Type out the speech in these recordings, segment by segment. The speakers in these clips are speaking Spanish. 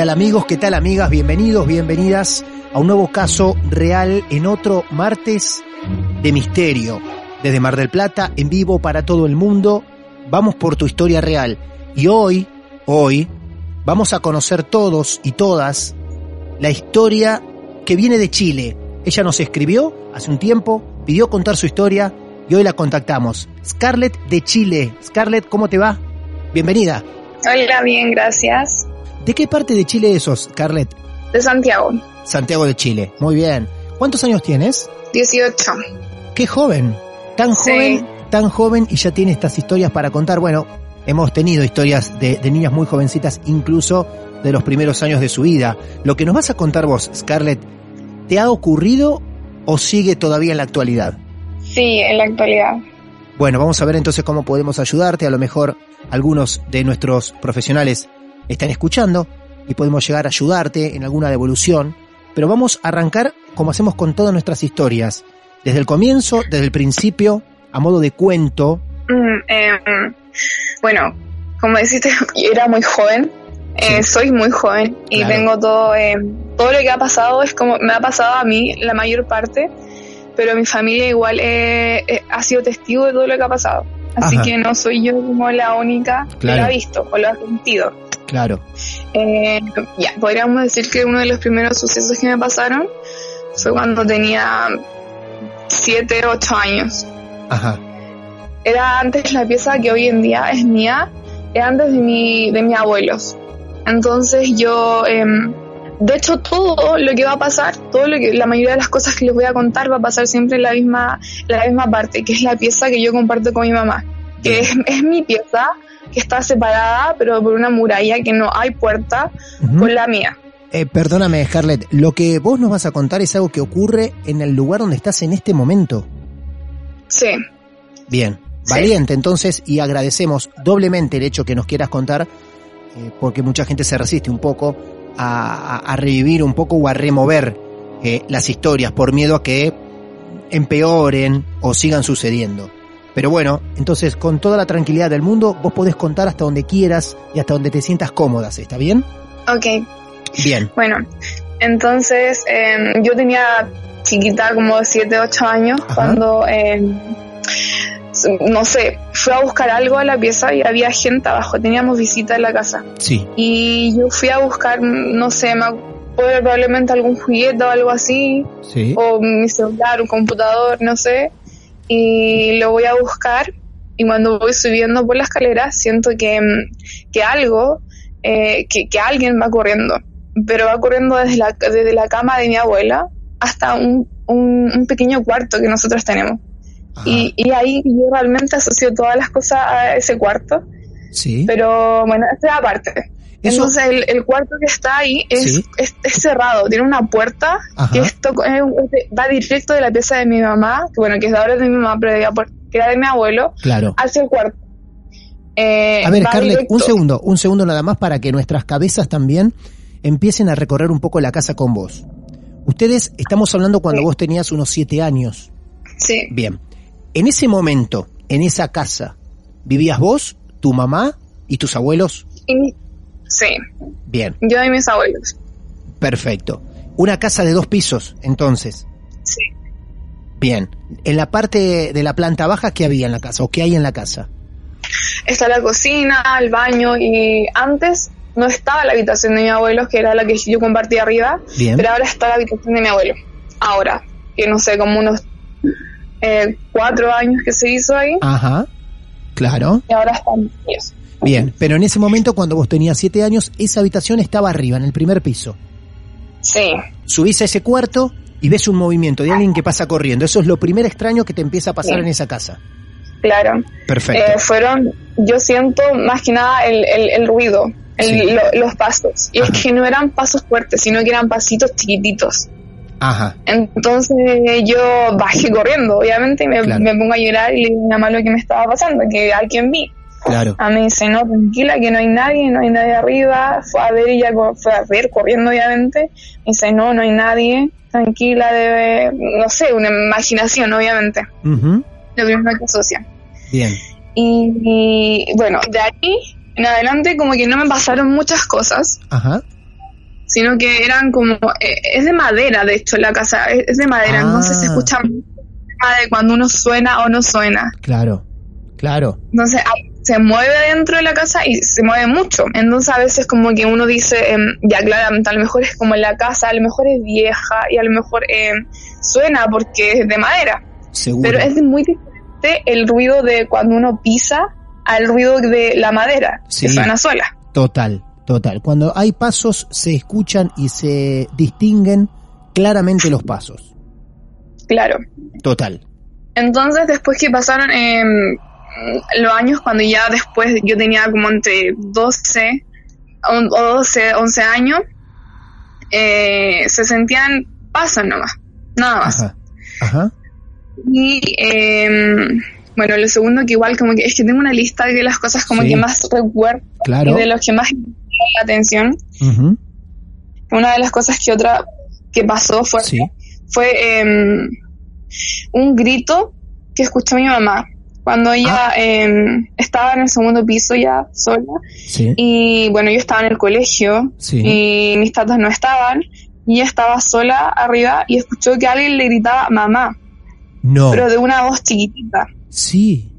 Tal amigos? ¿Qué tal amigas? Bienvenidos, bienvenidas a un nuevo caso real en otro martes de misterio. Desde Mar del Plata, en vivo para todo el mundo, vamos por tu historia real. Y hoy, hoy, vamos a conocer todos y todas la historia que viene de Chile. Ella nos escribió hace un tiempo, pidió contar su historia y hoy la contactamos. Scarlett de Chile. Scarlett, ¿cómo te va? Bienvenida. Hola, bien, gracias. ¿De qué parte de Chile sos, Scarlett? De Santiago. Santiago de Chile, muy bien. ¿Cuántos años tienes? 18. Qué joven, tan joven, tan joven y ya tiene estas historias para contar. Bueno, hemos tenido historias de, de, niñas muy jovencitas, incluso de los primeros años de su vida. Lo que nos vas a contar vos, Scarlett, ¿te ha ocurrido o sigue todavía en la actualidad? Sí, en la actualidad. Bueno, vamos a ver entonces cómo podemos ayudarte. A lo mejor algunos de nuestros profesionales están escuchando y podemos llegar a ayudarte en alguna devolución, pero vamos a arrancar como hacemos con todas nuestras historias, desde el comienzo, desde el principio, a modo de cuento. Mm, eh, bueno, como deciste, era muy joven, eh, soy muy joven y Claro. tengo todo, eh, todo lo que ha pasado es como me ha pasado a mí la mayor parte, pero mi familia igual eh, eh, ha sido testigo de todo lo que ha pasado. Así Ajá. que no soy yo como la única que lo ha visto o lo ha sentido. Claro, Eh, ya, podríamos decir que uno de los primeros sucesos que me pasaron fue cuando tenía 7, 8 años. ajá, Era antes la pieza que hoy en día es mía, era antes de, mi, de mis abuelos. Entonces yo, em, de hecho todo lo que va a pasar, todo lo que, la mayoría de las cosas que les voy a contar va a pasar siempre en la misma, la misma parte, que es la pieza que yo comparto con mi mamá, que es, es mi pieza, que está separada, pero por una muralla que no hay puerta, con la mía. Eh, perdóname, Scarlett, lo que vos nos vas a contar es algo que ocurre en el lugar donde estás en este momento. Sí. Bien, Sí. valiente entonces y agradecemos doblemente el hecho que nos quieras contar, eh, porque mucha gente se resiste un poco a revivir un poco o a remover eh, las historias por miedo a que empeoren o sigan sucediendo. Pero bueno, entonces con toda la tranquilidad del mundo, vos podés contar hasta donde quieras y hasta donde te sientas cómodas, ¿está bien? Ok, Bien, Bueno, entonces em, yo tenía chiquita como 7, 8 años Ajá. cuando, s- no sé, fui a buscar algo a la pieza y había gente abajo, teníamos visita en la casa. sí, Y yo fui a buscar, no sé, me probablemente algún juguete o algo así, sí, o mi celular, un computador, no sé, y lo voy a buscar y cuando voy subiendo por la escalera siento que, mm, que algo, eh, que, que alguien va corriendo, pero va corriendo desde la, desde la cama de mi abuela hasta un, un, un pequeño cuarto que nosotros tenemos. Y, y ahí yo realmente asocio todas las cosas a ese cuarto, sí. pero bueno, esta es aparte. Eso- Entonces el, el cuarto que está ahí es, Sí. es, es cerrado, tiene una puerta Ajá. que esto es- es- va directo de la pieza de mi mamá, que bueno, que es de ahora de mi mamá, pero de- que era de mi abuelo, Claro, hacia el cuarto. eh, A ver, directo. un segundo, un segundo nada más para que nuestras cabezas también empiecen a recorrer un poco la casa con vos. Ustedes, estamos hablando cuando Sí. vos tenías unos siete años. Sí, Bien. En ese momento, en esa casa, ¿vivías vos, tu mamá y tus abuelos? y- sí, Bien, yo y mis abuelos. perfecto. Una casa de dos pisos, entonces. Sí. Bien. En la parte de la planta baja, ¿qué había en la casa o qué hay en la casa? Está la cocina, el baño y antes no estaba la habitación de mi abuelo, que era la que yo compartía arriba, Bien. pero ahora está la habitación de mi abuelo. Ahora, que no sé, como unos eh, cuatro años que se hizo ahí Ajá. Claro. y ahora están ellos. Bien. Pero en ese momento, cuando vos tenías siete años, esa habitación estaba arriba, en el primer piso. Sí, Subís a ese cuarto y ves un movimiento de alguien que pasa corriendo. Eso es lo primer extraño que te empieza a pasar Sí. en esa casa. claro. Perfecto. Eh, fueron, yo siento más que nada el, el, el ruido, el- Sí. lo- los pasos. Y Ajá. es que no eran pasos fuertes, sino que eran pasitos chiquititos. Ajá. Entonces yo bajé corriendo, obviamente, y me, Claro. me pongo a llorar y le digo a mamá lo que me estaba pasando, que a quien vi. Claro. A mí dice, no, tranquila, que no hay nadie, no hay nadie arriba. Fue a ver y ya fue a ver corriendo, obviamente. Me dice, no, no hay nadie, tranquila, debe, no sé, una imaginación, obviamente. Ujú. Lo primero que asocia. Bien. Y, y, bueno, de ahí en adelante como que no me pasaron muchas cosas, Ajá. sino que eran como, eh, es de madera, de hecho, la casa, es, es de madera, Ah. entonces se escucha tema de cuando uno suena o no suena. Claro. Claro. Entonces ah, se mueve dentro de la casa y se mueve mucho. Entonces a veces como que uno dice, em, ya claramente, a lo mejor es como la casa, a lo mejor es vieja y a lo mejor em, suena porque es de madera. Seguro. Pero es muy diferente el ruido de cuando uno pisa al ruido de la madera, Sí. que suena sola. Total, total. Cuando hay pasos se escuchan y se distinguen claramente los pasos. Claro. Total. Entonces, después que pasaron em, los años, cuando ya después yo tenía como entre 12 o o 12, 11 años, eh, se sentían pasos nomás, nada más. Ajá. Ajá. Y em, bueno, lo segundo que igual como que es que tengo una lista de las cosas como Sí. que más recuerdo Claro. y de los que más me la atención. Una de las cosas que otra que pasó fue, Sí. fue em, un grito que escuchó mi mamá cuando ella Ah. em, estaba en el segundo piso ya sola Sí. y bueno yo estaba en el colegio Sí. y mis tatas no estaban y ella estaba sola arriba y escuchó que alguien le gritaba mamá No. pero de una voz chiquitita Sí.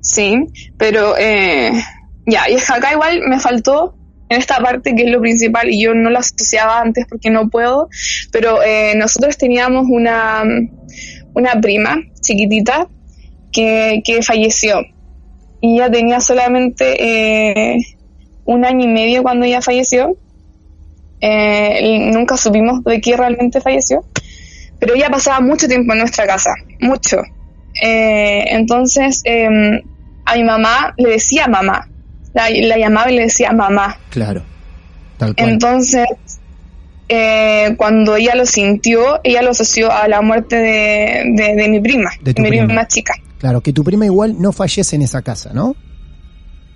sí pero eh, ya y es que acá igual me faltó en esta parte que es lo principal y yo no lo asociaba antes porque no puedo pero eh, nosotros teníamos una una prima chiquitita que, que falleció. Y ella tenía solamente eh, un año y medio cuando ella falleció. Eh, nunca supimos de qué realmente falleció. Pero ella pasaba mucho tiempo en nuestra casa mucho. Eh, entonces em, a mi mamá le decía mamá. La, la llamaba y le decía mamá. Claro. Tal cual. entonces, eh, cuando ella lo sintió, ella lo asoció a la muerte de, de, de mi prima, De tu mi prima. prima chica. Claro, que tu prima igual no fallece en esa casa, ¿no?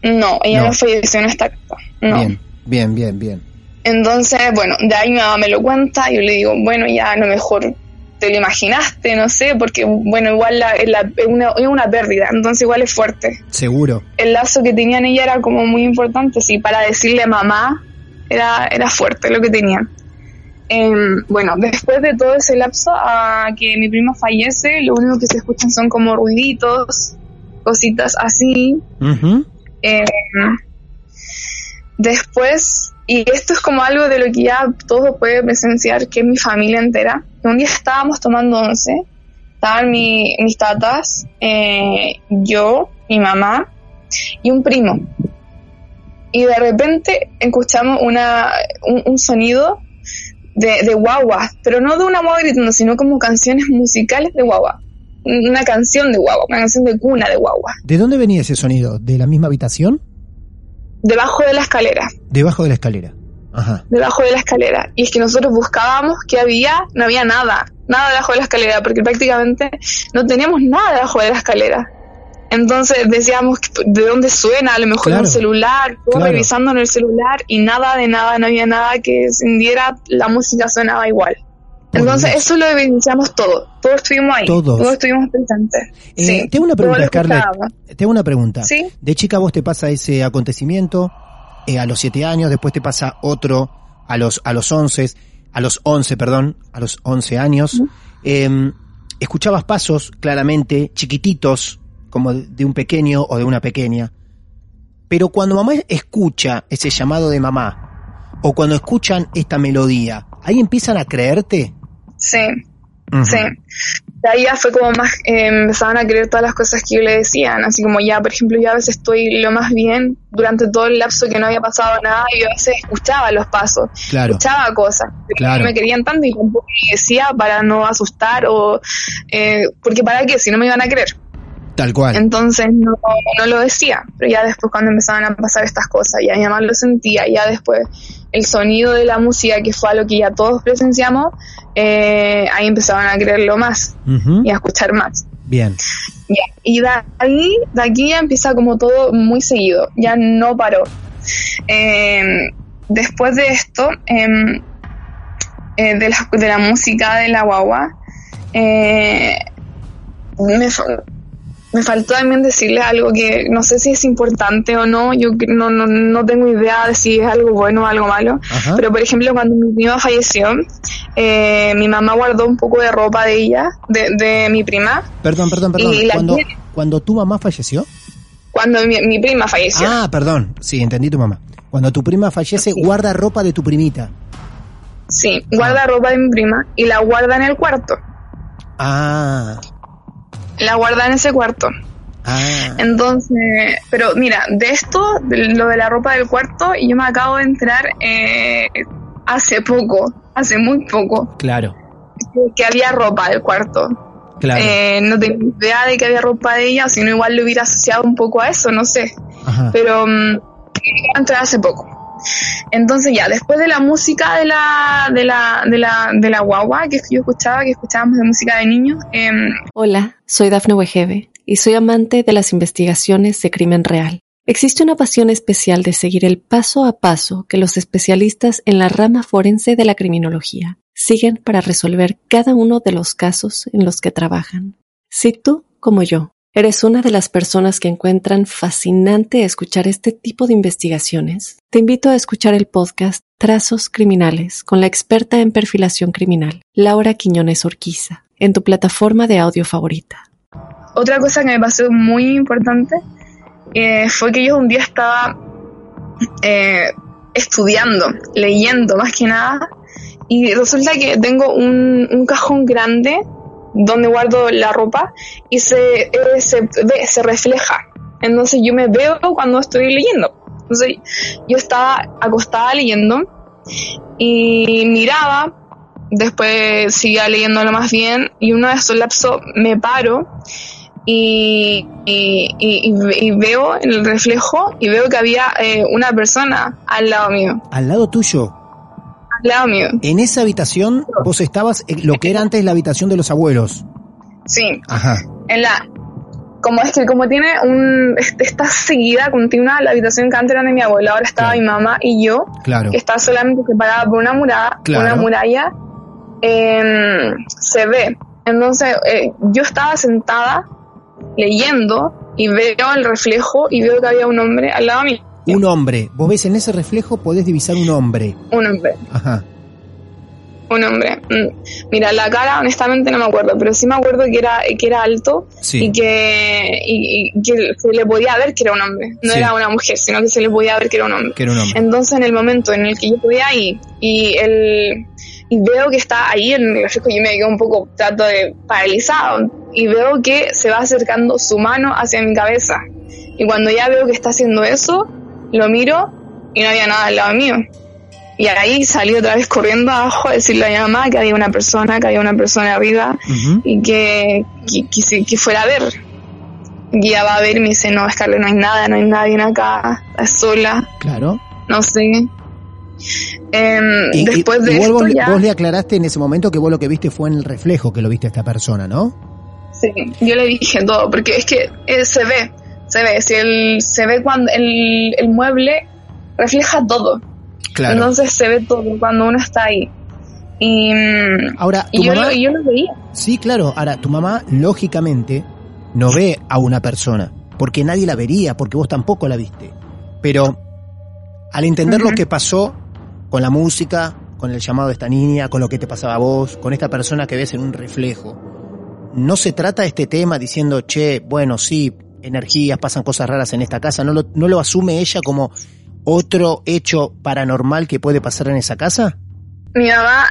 No, ella No. no, falleció en esta casa. No. Bien, bien, bien, bien. Entonces, bueno, de ahí mi mamá me lo cuenta y yo le digo, bueno, ya a lo mejor te lo imaginaste, no sé, porque, bueno, igual la, la- es, una, es una pérdida, entonces igual es fuerte. Seguro. El lazo que tenían ella era como muy importante, sí, para decirle mamá era, era fuerte lo que tenían. Em, bueno, después de todo ese lapso a que mi prima fallece, lo único que se escuchan son como ruiditos, cositas así. Em, después, y esto es como algo de lo que ya todos pueden presenciar, que es mi familia entera. Un día estábamos tomando once, estaban mi- mis tatas, eh, yo, mi mamá y un primo. Y de repente escuchamos una, un, un sonido de, de guagua, pero no de una guagua gritando, sino como canciones musicales de guagua. Una canción de guagua, una canción de cuna de guagua, ¿De dónde venía ese sonido? ¿De la misma habitación? debajo de la escalera. Debajo de la escalera. Ajá. debajo de la escalera. Y es que nosotros buscábamos que había, no había nada, nada debajo de la escalera, porque prácticamente no teníamos nada debajo de la escalera. Entonces decíamos de dónde suena, a lo mejor en un celular, revisando en el celular y nada de nada, no había nada que encendiera, la música sonaba igual. Entonces eso lo evidenciamos todo, todos estuvimos ahí, todos, estuvimos presentes. Eh, tengo una pregunta, Scarlett, tengo una pregunta. De chica vos te pasa ese acontecimiento eh, a los siete años, después te pasa otro a los a los once, a los once, perdón, a los once años. Em, escuchabas pasos claramente chiquititos como de un pequeño o de una pequeña. Pero cuando mamá escucha ese llamado de mamá, o cuando escuchan esta melodía, ¿ahí empiezan a creerte? Sí, sí. De ahí ya fue como más, eh, empezaban a creer todas las cosas que yo le decían, así como ya, por ejemplo, yo a veces estoy lo más bien durante todo el lapso que no había pasado nada, y yo a veces escuchaba los pasos, escuchaba cosas, claro. me querían tanto y tampoco me decía para no asustar o, eh, porque para qué, si no me iban a creer. Tal cual. Entonces no, no lo decía, pero ya después cuando empezaban a pasar estas cosas, ya mi mamá lo sentía, ya después el sonido de la música, que fue algo que ya todos presenciamos, eh, ahí empezaban a creerlo más y a escuchar más. Bien. y de ahí, de aquí ya empieza como todo muy seguido, ya no paró. Eh, después de esto, em, eh, de, la, de la música de la guagua, me, me faltó también decirle algo que no sé si es importante o no, yo no, no, no tengo idea de si es algo bueno o algo malo, pero por ejemplo cuando mi prima falleció, eh, mi mamá guardó un poco de ropa de ella, de, de mi prima. Perdón, perdón, perdón. cuando, cuando tu mamá falleció. Cuando mi, prima falleció. Ah, perdón, sí, entendí tu mamá. Cuando tu prima fallece, guarda ropa de tu primita. Sí, guarda ah. ropa de mi prima y la guarda en el cuarto. Ah la guarda en ese cuarto. Ah. Entonces, pero mira, de esto, de lo de la ropa del cuarto, yo me acabo de entrar eh, hace poco, hace muy poco. Claro. Que, había ropa del cuarto. Claro. Eh, no tenía idea de que había ropa de ella, sino igual lo hubiera asociado un poco a eso, no sé. Pero um, entré hace poco. Entonces ya, después de la música de la, de la, de la, de la guagua que yo escuchaba, que escuchábamos de música de niños. Em, Hola, soy Dafne Wegebe y soy amante de las investigaciones de crimen real. Existe una pasión especial de seguir el paso a paso que los especialistas en la rama forense de la criminología siguen para resolver cada uno de los casos en los que trabajan. Si tú, como yo, ¿Eres una de las personas que encuentran fascinante escuchar este tipo de investigaciones? Te invito a escuchar el podcast Trazos Criminales con la experta en perfilación criminal, Laura Quiñones Orquiza, en tu plataforma de audio favorita. Otra cosa que me pasó muy importante eh, fue que yo un día estaba eh, estudiando, leyendo más que nada, y resulta que tengo un cajón grande donde guardo la ropa y se, eh, se, ve, se refleja. Entonces yo me veo cuando estoy leyendo. Entonces yo estaba acostada leyendo y miraba, después seguía leyéndolo más bien y uno de esos lapsos me paro y, y, y, veo el reflejo y veo que había eh, una persona al lado mío. ¿Al lado tuyo? En esa habitación vos estabas en lo que era antes la habitación de los abuelos. Sí. Ajá. En la como es que como tiene un está seguida continua la habitación que antes era de mi abuela, ahora estaba mi mamá y yo, claro. que está solamente separada por una muralla, una muralla, em, se ve. Entonces eh, yo estaba sentada leyendo y veo el reflejo y veo que había un hombre al lado mío. Un hombre. Vos ves en ese reflejo, podés divisar un hombre. Un hombre. Ajá. Un hombre. Mm. Mira, la cara honestamente no me acuerdo, pero sí me acuerdo que era, que era alto y, que, y, que se le podía ver que era un hombre. No era una mujer, sino que se le podía ver que era un hombre. Que era un hombre. Entonces en el momento en el que yo podía ir y el y veo que está ahí en el reflejo, yo me quedo un poco, trato de paralizado y veo que se va acercando su mano hacia mi cabeza. Y cuando ya veo que está haciendo eso, lo miro y no había nada al lado mío. Y ahí salí otra vez corriendo abajo a decirle a mi mamá que había una persona, que había una persona arriba y que, que, que, fuera a ver. Y ya va a ver y me dice, no, Scarlett, no hay nada, no hay nadie acá, es sola. Claro. No sé. Em, después de vos, vos le aclaraste en ese momento que vos lo que viste fue en el reflejo que lo viste a esta persona, ¿no? Sí, yo le dije todo, porque es que eh, se ve, se ve, si el, se ve cuando el, el mueble refleja todo. Claro. Entonces se ve todo cuando uno está ahí. Y, Ahora, y tu yo, mamá- lo, y yo lo veía. Sí, claro. Ahora, tu mamá, lógicamente, no ve a una persona, porque nadie la vería, porque vos tampoco la viste. Pero, al entender lo que pasó con la música, con el llamado de esta niña, con lo que te pasaba a vos, con esta persona que ves en un reflejo, no se trata este tema diciendo, che, bueno, sí, energías, pasan cosas raras en esta casa, ¿no lo, no lo asume ella como otro hecho paranormal que puede pasar en esa casa? Mi mamá,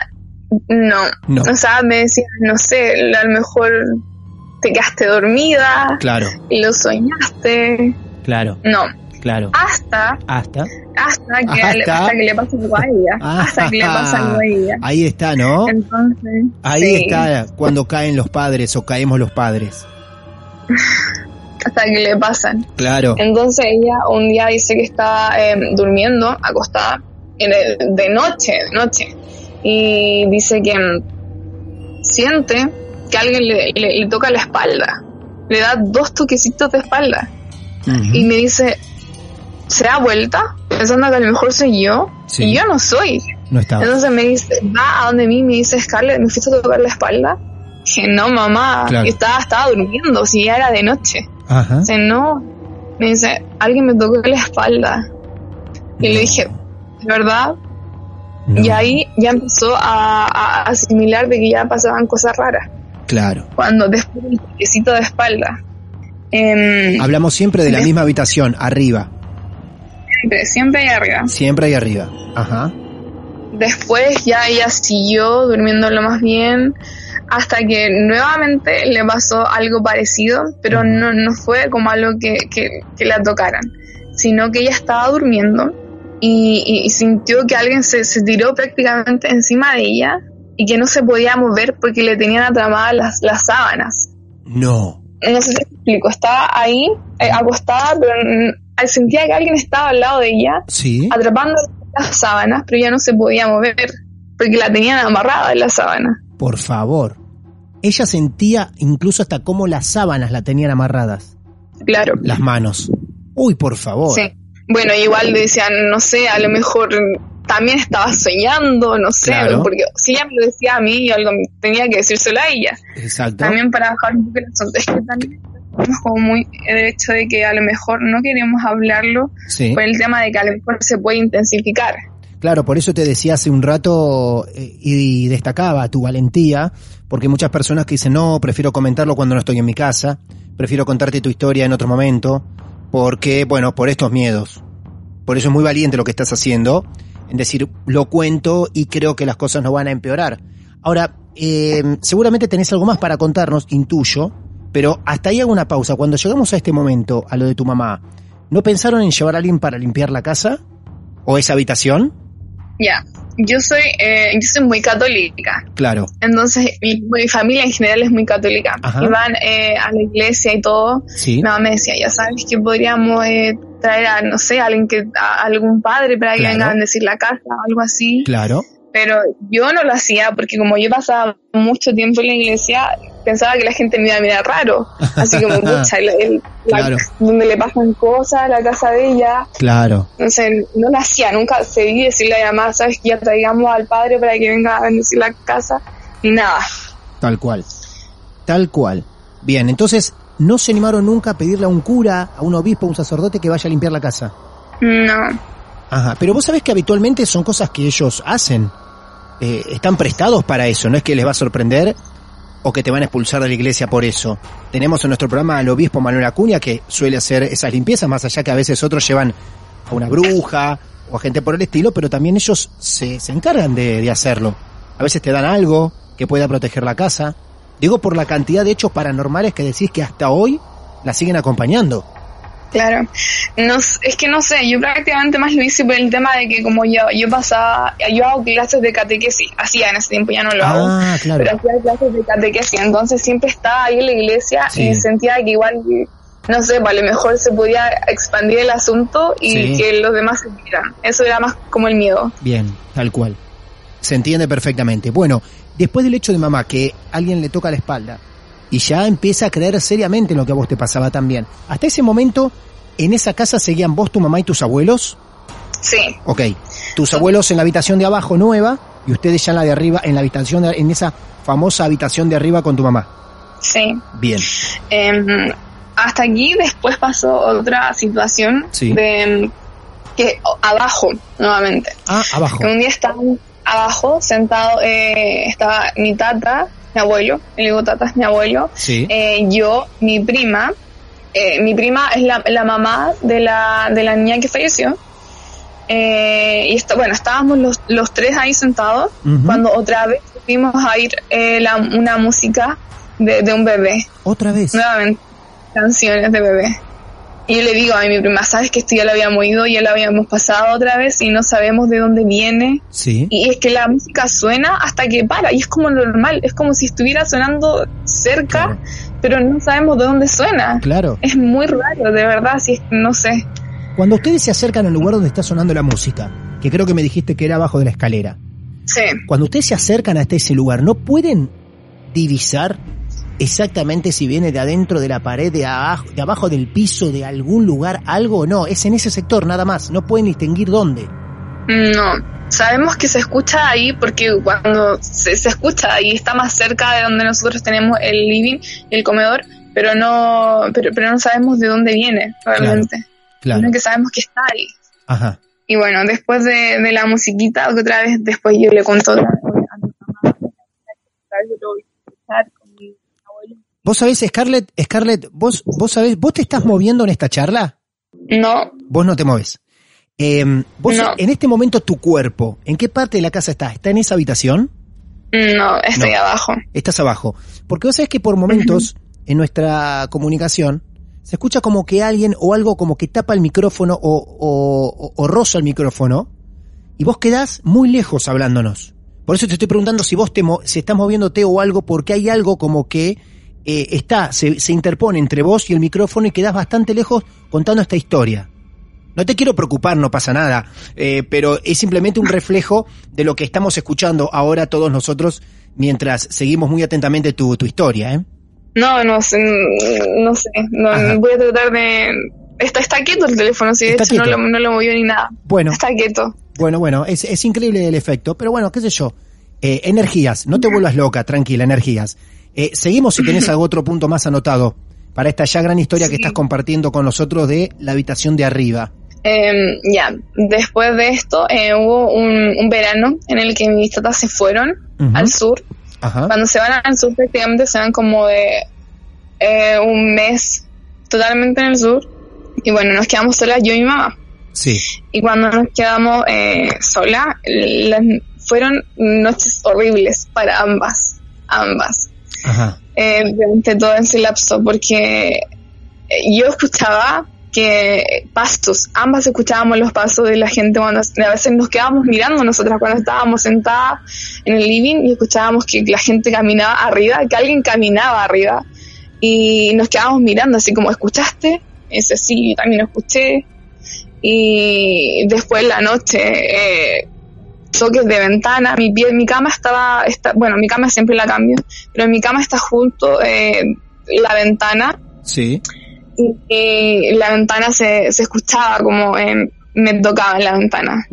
no. No. O sea, me decía, no sé, a lo mejor te quedaste dormida Claro, y lo soñaste. claro, No. claro. Hasta, Hasta. hasta que, Hasta. Le, hasta que le pasa algo a ella. hasta que le pasa algo a ella. Ahí está, ¿no? Entonces. Ahí sí, está cuando caen los padres o caemos los padres. Hasta que le pasan. Claro. Entonces ella un día dice que estaba eh, durmiendo, acostada, en el- de noche, de noche. Y dice que mm, siente que alguien le, le- le toca la espalda. Le da dos toquecitos de espalda. Y me dice, se da vuelta, pensando que a lo mejor soy yo. Sí. Y yo no soy. No estaba. Entonces me dice, va a donde mí, me dice, Scarlett, ¿me fuiste a tocar la espalda? Dije, no, mamá, Claro. estaba, estaba durmiendo, si ya era de noche. Ajá. Dice, no. Me dice, alguien me tocó la espalda. Y le dije, ¿de verdad? No. Y ahí ya empezó a, a asimilar de que ya pasaban cosas raras. Claro. Cuando después del toquecito de espalda. Em, Hablamos siempre de la misma habitación, arriba. siempre, siempre hay arriba. Siempre ahí arriba. Ajá. Después ya ella siguió durmiendo lo más bien hasta que nuevamente le pasó algo parecido, pero no, no fue como algo que, que, que la tocaran, sino que ella estaba durmiendo y, y- y sintió que alguien se, se tiró prácticamente encima de ella y que no se podía mover porque le tenían atramadas las, las sábanas. No. No sé si te explico, estaba ahí eh, acostada, pero mm, sentía que alguien estaba al lado de ella Sí. atrapando las sábanas, pero ya no se podía mover porque la tenían amarrada en la sábana. Por favor. Ella sentía incluso hasta cómo las sábanas la tenían amarradas. Claro. Las manos. Uy, por favor. Sí. Bueno, igual decían, no sé, a lo mejor también estaba soñando, no sé, Claro. porque si ella me lo decía a mí, yo algo tenía que decírselo a ella. Exacto. También para bajar un poco el asunto. Es que también estamos como muy el hecho de que a lo mejor no queremos hablarlo Sí. por el tema de que a lo mejor se puede intensificar. Claro, por eso te decía hace un rato eh, y destacaba tu valentía, porque muchas personas que dicen, no, prefiero comentarlo cuando no estoy en mi casa, prefiero contarte tu historia en otro momento, porque, bueno, por estos miedos. Por eso es muy valiente lo que estás haciendo, en decir, lo cuento y creo que las cosas no van a empeorar. Ahora, eh, seguramente tenés algo más para contarnos, intuyo, pero hasta ahí hago una pausa. Cuando llegamos a este momento, a lo de tu mamá, ¿no pensaron en llevar a alguien para limpiar la casa? ¿O esa habitación? Ya, yo soy, eh, yo soy muy católica. Claro. Entonces, mi, mi familia en general es muy católica. Ajá. Y van eh, a la iglesia y todo. Sí. Mi mamá me decía, ya sabes que podríamos eh, traer a, no sé, a alguien que, a algún padre para que Claro. venga a bendecir la casa o algo así. Claro. Pero yo no lo hacía porque como yo pasaba mucho tiempo en la iglesia, pensaba que la gente me iba a mirar raro. Así como, pucha, el- la- donde le pasan cosas, la casa de ella. Claro. Entonces, no lo hacía, nunca seguí decirle a mi mamá, sabes que ya traigamos al padre para que venga a bendecir la casa, ni nada. Tal cual. Tal cual. Bien, entonces, ¿no se animaron nunca a pedirle a un cura, a un obispo, a un sacerdote que vaya a limpiar la casa? No, Ajá, pero vos sabés que habitualmente son cosas que ellos hacen. Eh, están prestados para eso, no es que les va a sorprender o que te van a expulsar de la iglesia por eso. Tenemos en nuestro programa al obispo Manuel Acuña que suele hacer esas limpiezas, más allá que a veces otros llevan a una bruja o a gente por el estilo, pero también ellos se, se encargan de, de hacerlo. A veces te dan algo que pueda proteger la casa. Digo por la cantidad de hechos paranormales que decís que hasta hoy la siguen acompañando. Claro. No, es que no sé, yo prácticamente más lo hice por el tema de que como yo, yo pasaba, yo hago clases de catequesis, hacía en ese tiempo, ya no lo hago. Ah, claro. Pero hacía clases de catequesis, entonces siempre estaba ahí en la iglesia Sí. y sentía que igual, no sé, pues, a lo mejor se podía expandir el asunto y Sí. que los demás se vieran. Eso era más como el miedo. Bien, tal cual. Se entiende perfectamente. Bueno, después del hecho de mamá que alguien le toca la espalda, y ya empieza a creer seriamente en lo que a vos te pasaba también. Hasta ese momento, ¿en esa casa seguían vos, tu mamá y tus abuelos? Sí, Ok. Tus abuelos en la habitación de abajo nueva y ustedes ya en la de arriba, en la habitación, de- en esa famosa habitación de arriba con tu mamá. sí. Bien. Em, hasta aquí después pasó otra situación Sí. de em, que abajo nuevamente. Ah, abajo. Que un día estábamos abajo sentado, eh, estaba mi tata, mi abuelo, le digo tata es mi abuelo, Sí. eh, yo, mi prima, eh, mi prima es la, la mamá de la, de la niña que falleció. Eh, y está, bueno, estábamos los, los tres ahí sentados cuando otra vez fuimos a ir eh, la, una música de, de un bebé, Otra vez. nuevamente, canciones de bebé. Y yo le digo a mi prima, sabes que esto ya lo habíamos oído, ya lo habíamos pasado otra vez y no sabemos de dónde viene. Sí. Y es que la música suena hasta que para, y es como normal, es como si estuviera sonando cerca, Claro. pero no sabemos de dónde suena. Claro. Es muy raro, de verdad, si es no sé. Cuando ustedes se acercan al lugar donde está sonando la música, que creo que me dijiste que era abajo de la escalera, Sí, cuando ustedes se acercan hasta ese lugar, ¿no pueden divisar exactamente si viene de adentro de la pared, de abajo, de abajo del piso, de algún lugar, algo o no? Es en ese sector nada más, no pueden distinguir dónde. no. Sabemos que se escucha ahí porque cuando se, se escucha ahí está más cerca de donde nosotros tenemos el living, el comedor, pero no, pero, pero no sabemos de dónde viene realmente. Claro. Sino que sabemos que está ahí. Ajá. Y bueno, después de, de la musiquita, que otra vez, después yo le conto otra vez a mi mamá, Vos sabés, Scarlett, Scarlett, vos, vos sabés, vos te estás moviendo en esta charla, No, vos no te moves. Eh, vos, No. en este momento, tu cuerpo, ¿en qué parte de la casa está? ¿Está en esa habitación? no, estoy No. abajo. Estás abajo. Porque vos sabés que por momentos, en nuestra comunicación, se escucha como que alguien o algo como que tapa el micrófono o, o, o- o roza el micrófono, y vos quedás muy lejos hablándonos. Por eso te estoy preguntando si vos te mo- si estás moviéndote o algo, porque hay algo como que eh, está, se, se interpone entre vos y el micrófono y quedás bastante lejos contando esta historia. No te quiero preocupar, no pasa nada, eh, pero es simplemente un reflejo de lo que estamos escuchando ahora todos nosotros mientras seguimos muy atentamente tu, tu historia. ¿eh? No, no sé, no sé, no, Ajá. voy a tratar de... Está, está quieto el teléfono, sí, de hecho no quieto. lo, no lo movió ni nada. Bueno, Está quieto. bueno, bueno, es, es increíble el efecto, pero bueno, qué sé yo. Eh, energías, no te vuelvas loca, tranquila, energías. Eh, seguimos si tenés algún otro punto más anotado para esta ya gran historia que estás compartiendo con nosotros de la habitación de arriba. Eh, ya, después de esto eh, hubo un, un verano en el que mis tatas se fueron al sur. Ajá. Cuando se van al sur prácticamente se van como de eh, un mes totalmente en el sur. Y bueno, nos quedamos solas yo y mi mamá. Sí. Y cuando nos quedamos eh, solas, las- fueron noches horribles para ambas, ambas, Ajá. eh, durante todo ese lapso, porque eh, yo escuchaba que pasos, ambas escuchábamos los pasos de la gente cuando a veces nos quedábamos mirando nosotras cuando estábamos sentadas en el living y escuchábamos que la gente caminaba arriba, que alguien caminaba arriba y nos quedábamos mirando así como ¿escuchaste? Ese sí, yo también lo escuché y después la noche eh, toques de ventana, mi pie, mi cama estaba, está, bueno, mi cama siempre la cambio, pero mi cama está junto eh, la ventana Sí. y, y la ventana se, se escuchaba como eh, me tocaba en la ventana,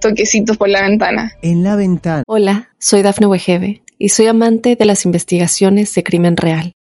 toquecitos por la ventana. En la ventana. Hola, soy Dafne Wegebe y soy amante de las investigaciones de crimen real.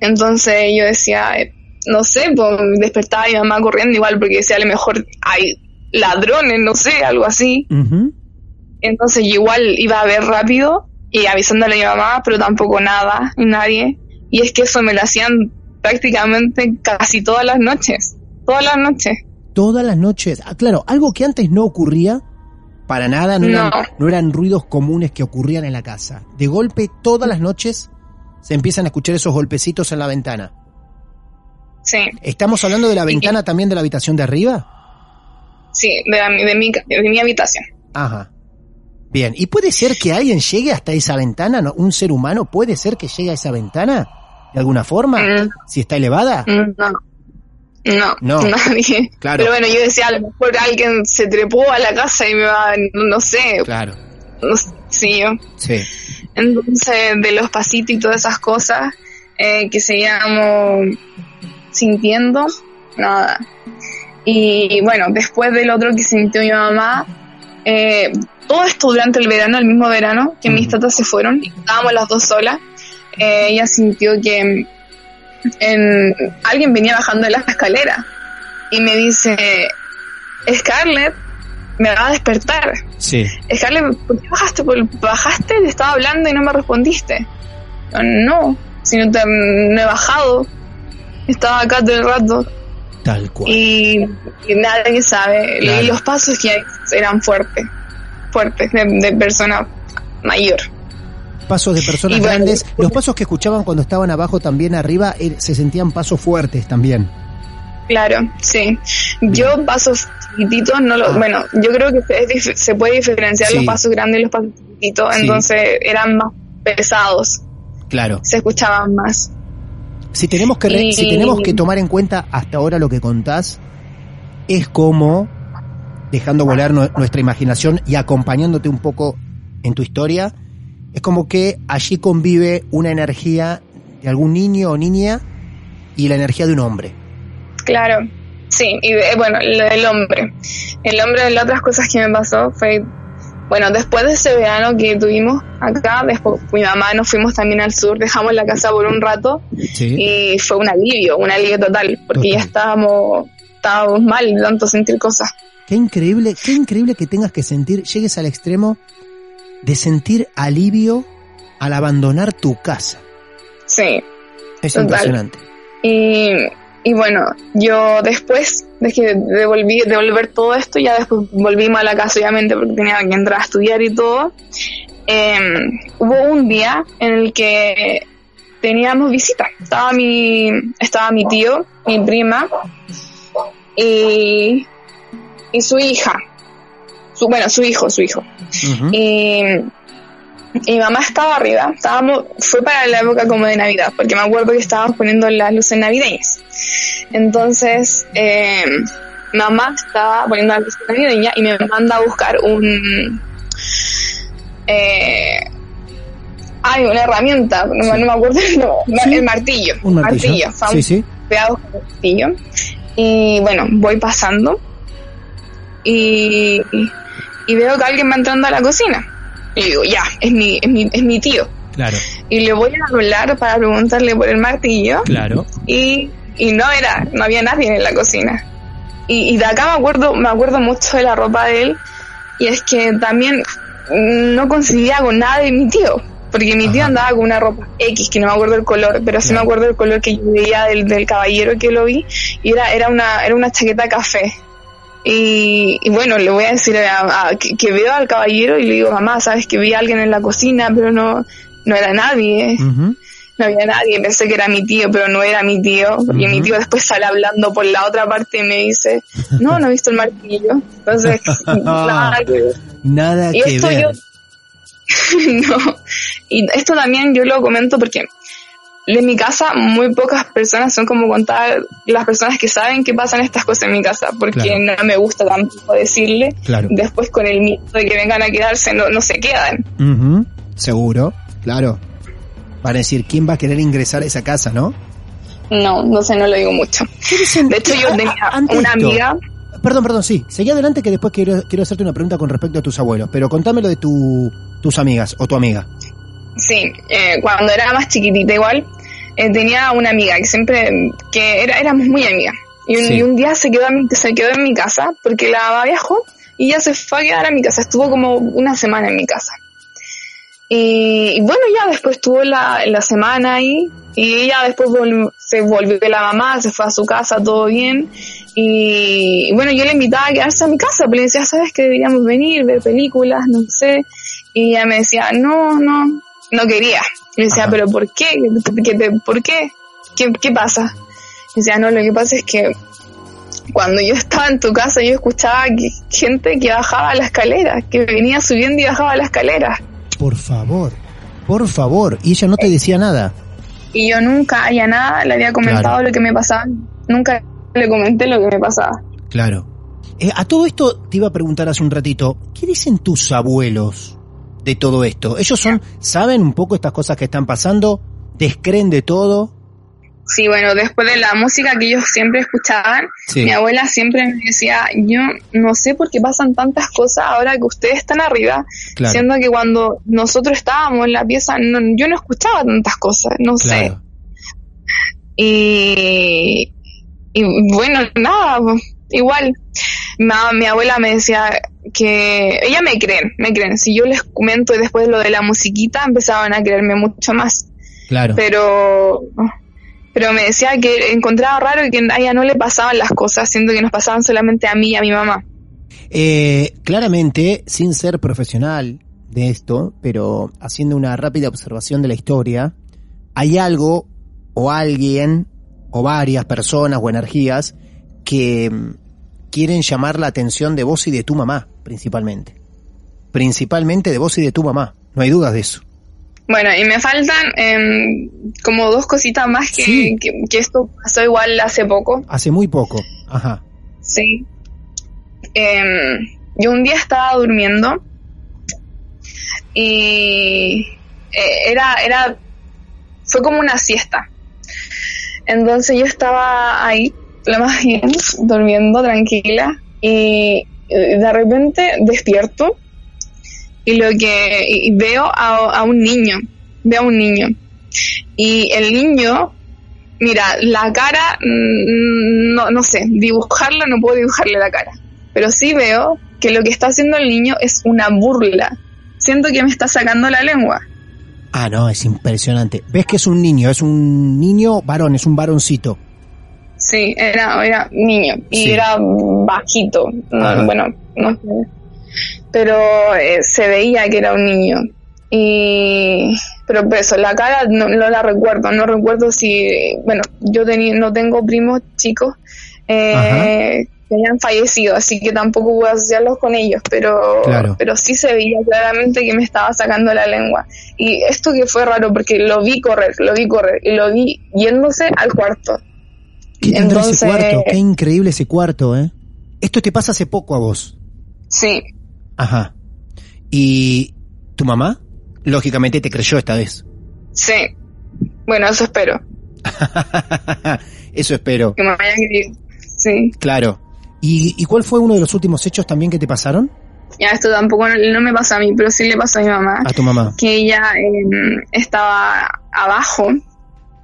Entonces yo decía, eh, no sé, pues despertaba a mi mamá corriendo igual porque decía a lo mejor hay ladrones, no sé, algo así. Entonces yo igual iba a ver rápido y avisándole a mi mamá, pero tampoco nada, ni nadie. Y es que eso me lo hacían prácticamente casi todas las noches. Todas las noches. Todas las noches. Ah, claro, algo que antes no ocurría para nada, no, Eran, No. no eran ruidos comunes que ocurrían en la casa. De golpe, todas las noches se empiezan a escuchar esos golpecitos en la ventana. Sí, ¿Estamos hablando de la ventana también de la habitación de arriba? sí, de, la- de mi, de mi habitación. Ajá. Bien, ¿y puede ser que alguien llegue hasta esa ventana? ¿no? ¿Un ser humano puede ser que llegue a esa ventana? ¿De alguna forma? Mm. Si está elevada. Mm, No. No, No. nadie. Claro. Pero bueno, yo decía, a lo mejor alguien se trepó a la casa y me va, no, no sé, Claro, sí, yo. sí. Entonces, de los pasitos y todas esas cosas eh, que seguíamos sintiendo, nada. Y bueno, después del otro que sintió mi mamá, eh, todo esto durante el verano, el mismo verano, que mis tatas se fueron y estábamos las dos solas, eh, ella sintió que en, alguien venía bajando de la escalera y me dice, Scarlett, me va a despertar. Sí. Scarlett, ¿por qué bajaste? ¿Por- bajaste, te estaba hablando y no me respondiste. No, si no, te, no he bajado. Estaba acá todo el rato Tal cual. y, y nadie sabe. Claro. Y los pasos que hay eran fuertes, fuertes, de, de persona mayor. Pasos de personas bueno, grandes. Los pasos que escuchaban cuando estaban abajo también arriba eh, se sentían pasos fuertes también. Claro, sí. Yo pasos chiquititos, no lo, Ah. bueno, yo creo que es se puede diferenciar Sí. los pasos grandes y los pasos chiquititos, Sí. entonces eran más pesados, Claro. se escuchaban más. Si tenemos que re- Y- si tenemos que tomar en cuenta hasta ahora lo que contás, es como dejando volar nu- nuestra imaginación y acompañándote un poco en tu historia, es como que allí convive una energía de algún niño o niña y la energía de un hombre. Claro, sí, y de- bueno, lo del hombre. El hombre de las otras cosas que me pasó fue, bueno, después de ese verano que tuvimos acá, después mi mamá nos fuimos también al sur, dejamos la casa por un rato Sí. y fue un alivio, un alivio total, porque ya estábamos, estábamos mal de tanto sentir cosas. Qué increíble, qué increíble que tengas que sentir, llegues al extremo de sentir alivio al abandonar tu casa. Sí, Es Total. impresionante. Y, y bueno, yo después de que devolví, devolver todo esto, ya después volvimos a la casa, obviamente, porque tenía que entrar a estudiar y todo. em, hubo un día en el que teníamos visita. Estaba mi, estaba mi tío, mi prima y, y su hija. Su, bueno, su hijo, su hijo. Y, y mi mamá estaba arriba, estábamos, fue para la época como de Navidad, porque me acuerdo que estábamos poniendo las luces navideñas. Entonces, eh, mamá estaba poniendo las luces navideñas y me manda a buscar un... Eh, ay, una herramienta, no, me- no me acuerdo el nombre, Sí. el martillo. Un martillo. Sí, sí. pegados con el martillo. Y bueno, voy pasando y, y veo que alguien va entrando a la cocina. Y digo, ya, es mi, es mi, es mi tío. Claro, Y le voy a hablar para preguntarle por el martillo claro. y, y no era, no había nadie en la cocina. Y, y de acá me acuerdo, me acuerdo mucho de la ropa de él y es que también no coincidía con nada de mi tío. Porque mi tío Ajá. andaba con una ropa X, que no me acuerdo el color, pero sí me acuerdo el color que yo veía del, del caballero que lo vi, y era, era una, era una chaqueta café. Y, y bueno, le voy a decir a- a- que, que veo al caballero y le digo, mamá, sabes que vi a alguien en la cocina, pero no, no era nadie no había nadie, pensé que era mi tío, pero no era mi tío, Ujú. mi tío después sale hablando por la otra parte y me dice, no, no he visto el martillo. Entonces, nada que ver. Nada Y que esto ver. yo- no. Y esto también yo lo comento porque en mi casa muy pocas personas son como contar las personas que saben que pasan estas cosas en mi casa, porque Claro. no me gusta tampoco decirle. Claro. Después con el miedo de que vengan a quedarse, no, no se quedan. Ujú, Seguro, claro. Van a decir, ¿quién va a querer ingresar a esa casa, no? No, no sé, no lo digo mucho. De hecho, yo A- a- tenía ante una amiga Perdón, perdón, sí. Seguí adelante que después quiero, quiero hacerte una pregunta con respecto a tus abuelos. Pero contame lo de tu, tus amigas o tu amiga. Sí, eh, cuando era más chiquitita igual, eh, tenía una amiga que siempre, que era, éramos muy amigas. Y un, Sí. y un día se quedó, se quedó en mi casa porque la mamá viajó y ya se fue a quedar a mi casa. Estuvo como una semana en mi casa. Y, y bueno, ya después estuvo la, la semana ahí y ella después vol- se volvió la mamá, se fue a su casa, todo bien. Y, y bueno, yo le invitaba a quedarse a mi casa, pero le decía, ¿sabes que deberíamos venir, ver películas, no sé? Y ella me decía, no, no, no quería. Y decía, Ajá. ¿pero por qué? ¿Qué te- ¿Por qué? ¿Qué, qué pasa? Y decía, no, lo que pasa es que cuando yo estaba en tu casa yo escuchaba que gente que bajaba la escalera, que venía subiendo y bajaba la escalera. Por favor, por favor. Y ella no te decía nada. Y yo nunca, haya nada, le había comentado Claro. lo que me pasaba. Nunca le comenté lo que me pasaba. Claro. Eh, a todo esto te iba a preguntar hace un ratito, ¿qué dicen tus abuelos de todo esto? ¿Ellos son, saben un poco estas cosas que están pasando? ¿Descreen de todo? Sí, bueno, después de la música que ellos siempre escuchaban, Sí. mi abuela siempre me decía, yo no sé por qué pasan tantas cosas ahora que ustedes están arriba, Claro. siendo que cuando nosotros estábamos en la pieza, no- yo no escuchaba tantas cosas, no sé. Y, y bueno, nada, igual. Mi abuela me decía que ella me creen, me creen. Si yo les comento y después lo de la musiquita, empezaban a creerme mucho más. Claro. Pero, pero me decía que encontraba raro y que a ella no le pasaban las cosas, siendo que nos pasaban solamente a mí y a mi mamá. Eh, claramente, sin ser profesional de esto, pero haciendo una rápida observación de la historia, hay algo o alguien o varias personas o energías que quieren llamar la atención de vos y de tu mamá, principalmente. Principalmente de vos y de tu mamá. No hay dudas de eso. Bueno, y me faltan em, como dos cositas más que, Sí. que, que esto pasó igual hace poco. Hace muy poco. Ajá. Sí. Em, yo un día estaba durmiendo y eh, era, era, fue como una siesta. Entonces yo estaba ahí, lo más bien, durmiendo tranquila y eh, de repente despierto y lo que y veo a, a un niño, veo a un niño y el niño Mira, la cara, mm, no, no sé, dibujarla no puedo dibujarle la cara, pero sí veo que lo que está haciendo el niño es una burla. Siento que me está sacando la lengua. Ah, no, es impresionante. Ves que es un niño, es un niño varón, es un varoncito. Sí, era, era niño y Sí. era bajito. No, Ajá. bueno, no sé. Pero eh, se veía que era un niño. Y pero pues, eso, la cara no, no la recuerdo, no recuerdo si, bueno, yo teni- no tengo primos chicos eh, que hayan fallecido, así que tampoco puedo asociarlos con ellos, pero, Claro. pero sí se veía claramente que me estaba sacando la lengua. Y esto que fue raro, porque lo vi correr, lo vi correr, y lo vi yéndose al cuarto. ¿Qué tendrá ese cuarto? Qué increíble ese cuarto, ¿eh? Esto te pasa hace poco a vos. Sí, Ajá. ¿Y tu mamá? Lógicamente te creyó esta vez. sí. Bueno, eso espero, Eso espero. que me haya creído. Sí. Claro. ¿Y, ¿Y cuál fue uno de los últimos hechos también que te pasaron? Ya, esto tampoco no, no me pasa a mí, pero sí le pasó a mi mamá. A tu mamá. que ella eh, estaba abajo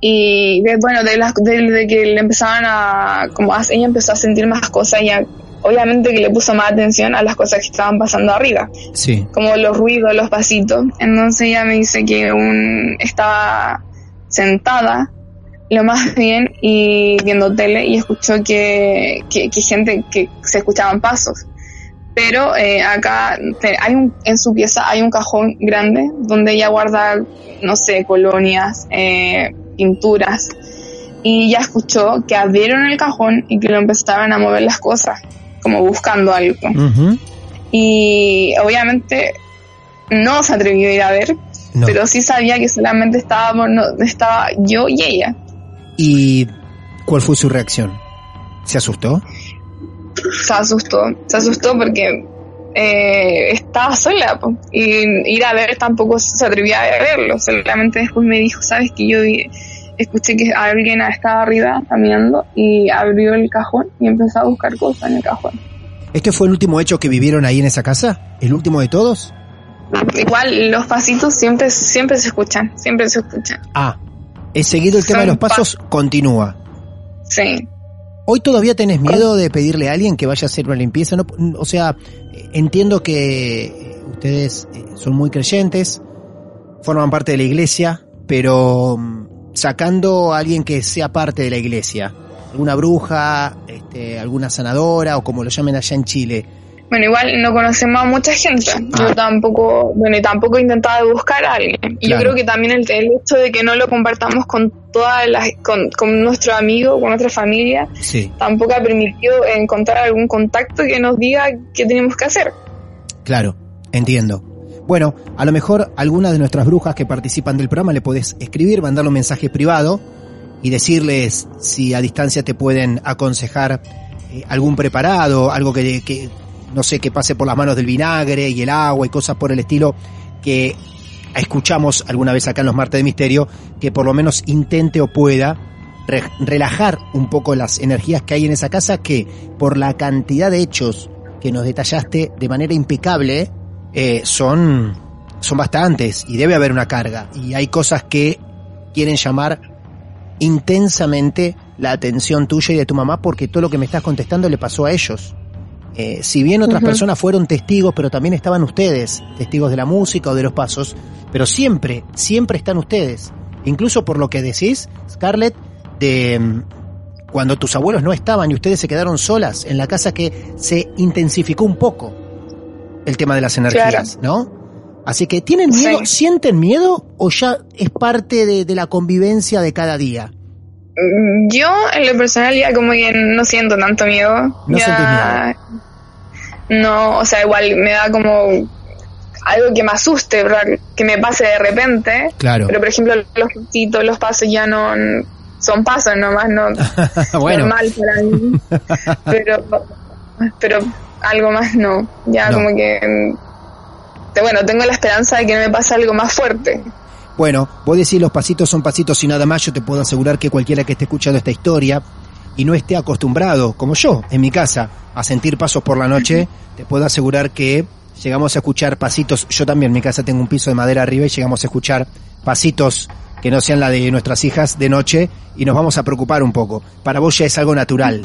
y de- bueno de las de, de que le empezaban a como a- ella empezó a sentir más cosas y a- obviamente que le puso más atención a las cosas que estaban pasando arriba. Sí. como los ruidos los pasitos entonces ella me dice que un estaba sentada lo más bien y viendo tele y escuchó que, que, que gente que se escuchaban pasos. Pero eh, acá hay un, en su pieza hay un cajón grande donde ella guarda, no sé, colonias, eh, pinturas. Y ella escuchó que abrieron el cajón y que lo empezaron a mover las cosas, como buscando algo. Y obviamente no se atrevió a ir a ver, No. pero sí sabía que solamente estábamos, no, estaba yo y ella. ¿Y cuál fue su reacción? ¿Se asustó? se asustó, se asustó porque eh, estaba sola po, y ir a ver tampoco se atrevía a verlo, solamente después me dijo, sabes que yo escuché que alguien estaba arriba caminando y abrió el cajón y empezó a buscar cosas en el cajón. ¿Este fue el último hecho que vivieron ahí en esa casa? ¿El último de todos? Igual los pasitos siempre, siempre se escuchan, siempre se escuchan. Ah, es seguido el tema de los pasos, continúa. Sí. ¿Hoy todavía tenés miedo de pedirle a alguien que vaya a hacer una limpieza? No, o sea, entiendo que ustedes eh, son muy creyentes, forman parte de la iglesia, pero mm, sacando a alguien que sea parte de la iglesia, alguna bruja, este, alguna sanadora o como lo llamen allá en Chile, bueno, igual no conocemos a mucha gente. Ah. Yo tampoco, bueno, y tampoco he intentado buscar a alguien. Y Claro. yo creo que también el, el hecho de que no lo compartamos con todas las, con, con nuestro amigo, con nuestra familia, Sí, tampoco ha permitido encontrar algún contacto que nos diga qué tenemos que hacer. claro, entiendo. Bueno, a lo mejor alguna de nuestras brujas que participan del programa le podés escribir, mandarle un mensaje privado y decirles si a distancia te pueden aconsejar eh, algún preparado, algo que, que, no sé, que pase por las manos del vinagre y el agua y cosas por el estilo que escuchamos alguna vez acá en los martes de misterio, que por lo menos intente o pueda re- relajar un poco las energías que hay en esa casa que por la cantidad de hechos que nos detallaste de manera impecable eh, son son bastantes y debe haber una carga y hay cosas que quieren llamar intensamente la atención tuya y de tu mamá porque todo lo que me estás contestando le pasó a ellos. Eh, si bien otras personas fueron testigos, pero también estaban ustedes, testigos de la música o de los pasos, pero siempre, siempre están ustedes. Incluso por lo que decís, Scarlett, de mm, cuando tus abuelos no estaban y ustedes se quedaron solas en la casa que se intensificó un poco el tema de las energías, ¿no? Así que, ¿tienen miedo? Sí. ¿Sienten miedo o ya es parte de, de la convivencia de cada día? Mm, Yo, en lo personal, ya como que no siento tanto miedo. No ya, No, o sea, igual me da como algo que me asuste, ¿verdad? que me pase de repente. Claro. Pero, por ejemplo, los pasitos, los pasos ya no son pasos nomás, no bueno, normal para mí. pero, pero algo más no. Ya No. como que, mm, bueno, tengo la esperanza de que no me pase algo más fuerte. Bueno, vos decís los pasitos son pasitos y nada más, yo te puedo asegurar que cualquiera que esté escuchando esta historia y no esté acostumbrado, como yo, en mi casa, a sentir pasos por la noche, te puedo asegurar que llegamos a escuchar pasitos, yo también en mi casa tengo un piso de madera arriba y llegamos a escuchar pasitos que no sean la de nuestras hijas de noche y nos vamos a preocupar un poco. Para vos ya es algo natural.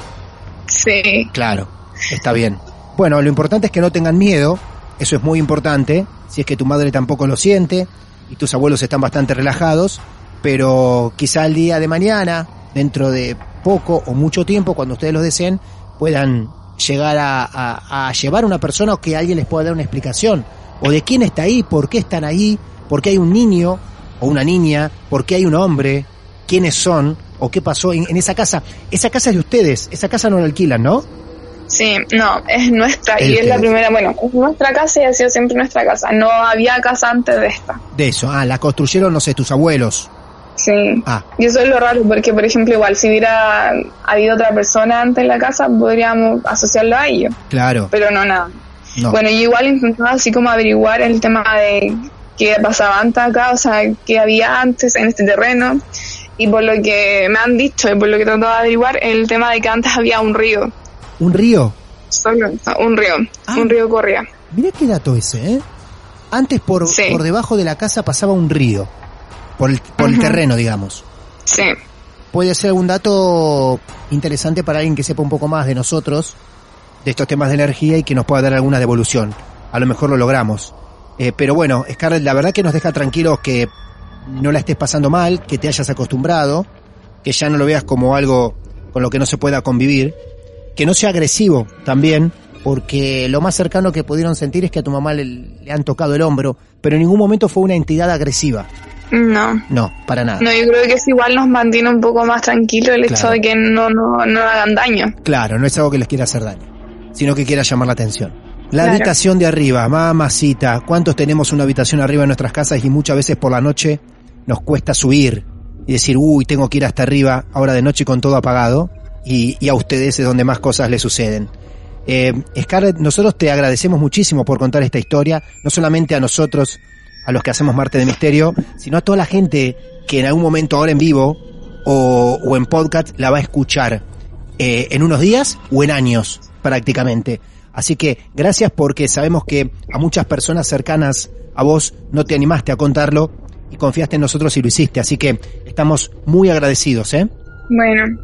Sí. Claro, está bien. Bueno, lo importante es que no tengan miedo, eso es muy importante, si es que tu madre tampoco lo siente y tus abuelos están bastante relajados, pero quizá el día de mañana, dentro de poco o mucho tiempo, cuando ustedes lo deseen, puedan llegar a, a- a llevar a una persona o que alguien les pueda dar una explicación, o de quién está ahí, por qué están ahí, por qué hay un niño o una niña, por qué hay un hombre, quiénes son o qué pasó en, en esa casa. Esa casa es de ustedes, esa casa no la alquilan, ¿no? Sí, no, es nuestra Es y es la primera, bueno, es nuestra casa y ha sido siempre nuestra casa. No había casa antes de esta. De eso, ah, la construyeron, no sé, tus abuelos. Sí. Ah, Y eso es lo raro, porque por ejemplo, igual si hubiera habido otra persona antes en la casa, podríamos asociarlo a ello, claro, pero no nada. no. Bueno, yo igual intentaba así como averiguar el tema de qué pasaba antes acá, o sea, qué había antes en este terreno. Y por lo que me han dicho y por lo que he tratado de averiguar, el tema de que antes había un río, Un río. solo un río, Ah. un río corría. Mira qué dato ese, ¿eh? Antes por, Sí. por debajo de la casa pasaba un río. Por el, por el terreno, digamos. Sí. Puede ser algún dato interesante para alguien que sepa un poco más de nosotros, de estos temas de energía y que nos pueda dar alguna devolución. A lo mejor lo logramos. Eh, pero bueno, Scarlett, la verdad que nos deja tranquilos que no la estés pasando mal, que te hayas acostumbrado, que ya no lo veas como algo con lo que no se pueda convivir, que no sea agresivo también, porque lo más cercano que pudieron sentir es que a tu mamá le, le han tocado el hombro, pero en ningún momento fue una entidad agresiva. No. No, para nada. No, yo creo que es igual nos mantiene un poco más tranquilo el hecho de que no, no, no hagan daño. Claro, no es algo que les quiera hacer daño, sino que quiera llamar la atención. La Claro. habitación de arriba, mamacita, ¿cuántos tenemos una habitación arriba en nuestras casas y muchas veces por la noche nos cuesta subir y decir, uy, tengo que ir hasta arriba, ahora de noche con todo apagado, y, y a ustedes es donde más cosas les suceden. Eh, Scarlett, nosotros te agradecemos muchísimo por contar esta historia, no solamente a nosotros, a los que hacemos Marte de Misterio, sino a toda la gente que en algún momento ahora en vivo o, o en podcast la va a escuchar eh, en unos días o en años prácticamente. Así que gracias porque sabemos que a muchas personas cercanas a vos no te animaste a contarlo y confiaste en nosotros y lo hiciste. Así que estamos muy agradecidos, ¿eh? Bueno,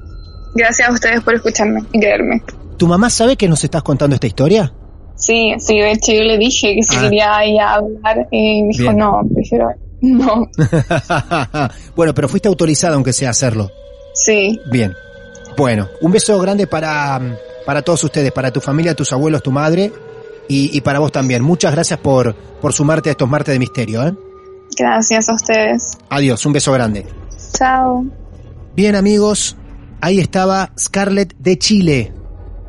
gracias a ustedes por escucharme y creerme. ¿Tu mamá sabe que nos estás contando esta historia? Sí, sí, de hecho yo le dije que si Ah. quería ella hablar y dijo, Bien. no, prefiero, no, bueno, pero fuiste autorizada aunque sea hacerlo. sí, Bien. Bueno, un beso grande para, para todos ustedes, para tu familia, tus abuelos, tu madre. y, para vos también. Muchas gracias por, por sumarte a estos martes de misterio. ¿eh? Gracias a ustedes. Adiós, un beso grande. Chao. Bien amigos, ahí estaba Scarlett de Chile,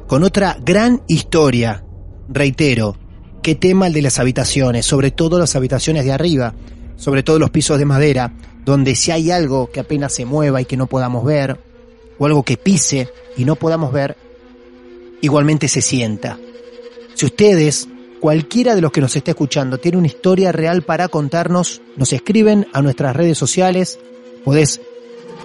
con otra gran historia. Reitero, qué tema el de las habitaciones, sobre todo las habitaciones de arriba, sobre todo los pisos de madera, donde si hay algo que apenas se mueva y que no podamos ver, o algo que pise y no podamos ver, igualmente se sienta. Si ustedes, cualquiera de los que nos esté escuchando, tiene una historia real para contarnos, nos escriben a nuestras redes sociales, podés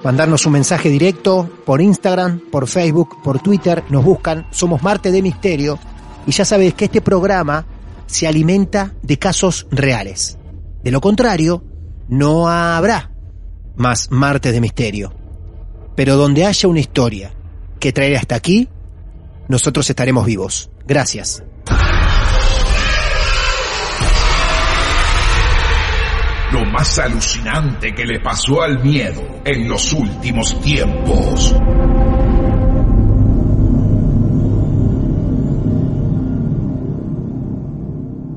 mandarnos un mensaje directo por Instagram, por Facebook, por Twitter, nos buscan, somos Marte de Misterio, y ya sabes que este programa se alimenta de casos reales. De lo contrario, no habrá más Marte de Misterio. Pero donde haya una historia que traer hasta aquí, nosotros estaremos vivos. Gracias. Lo más alucinante que le pasó al miedo en los últimos tiempos.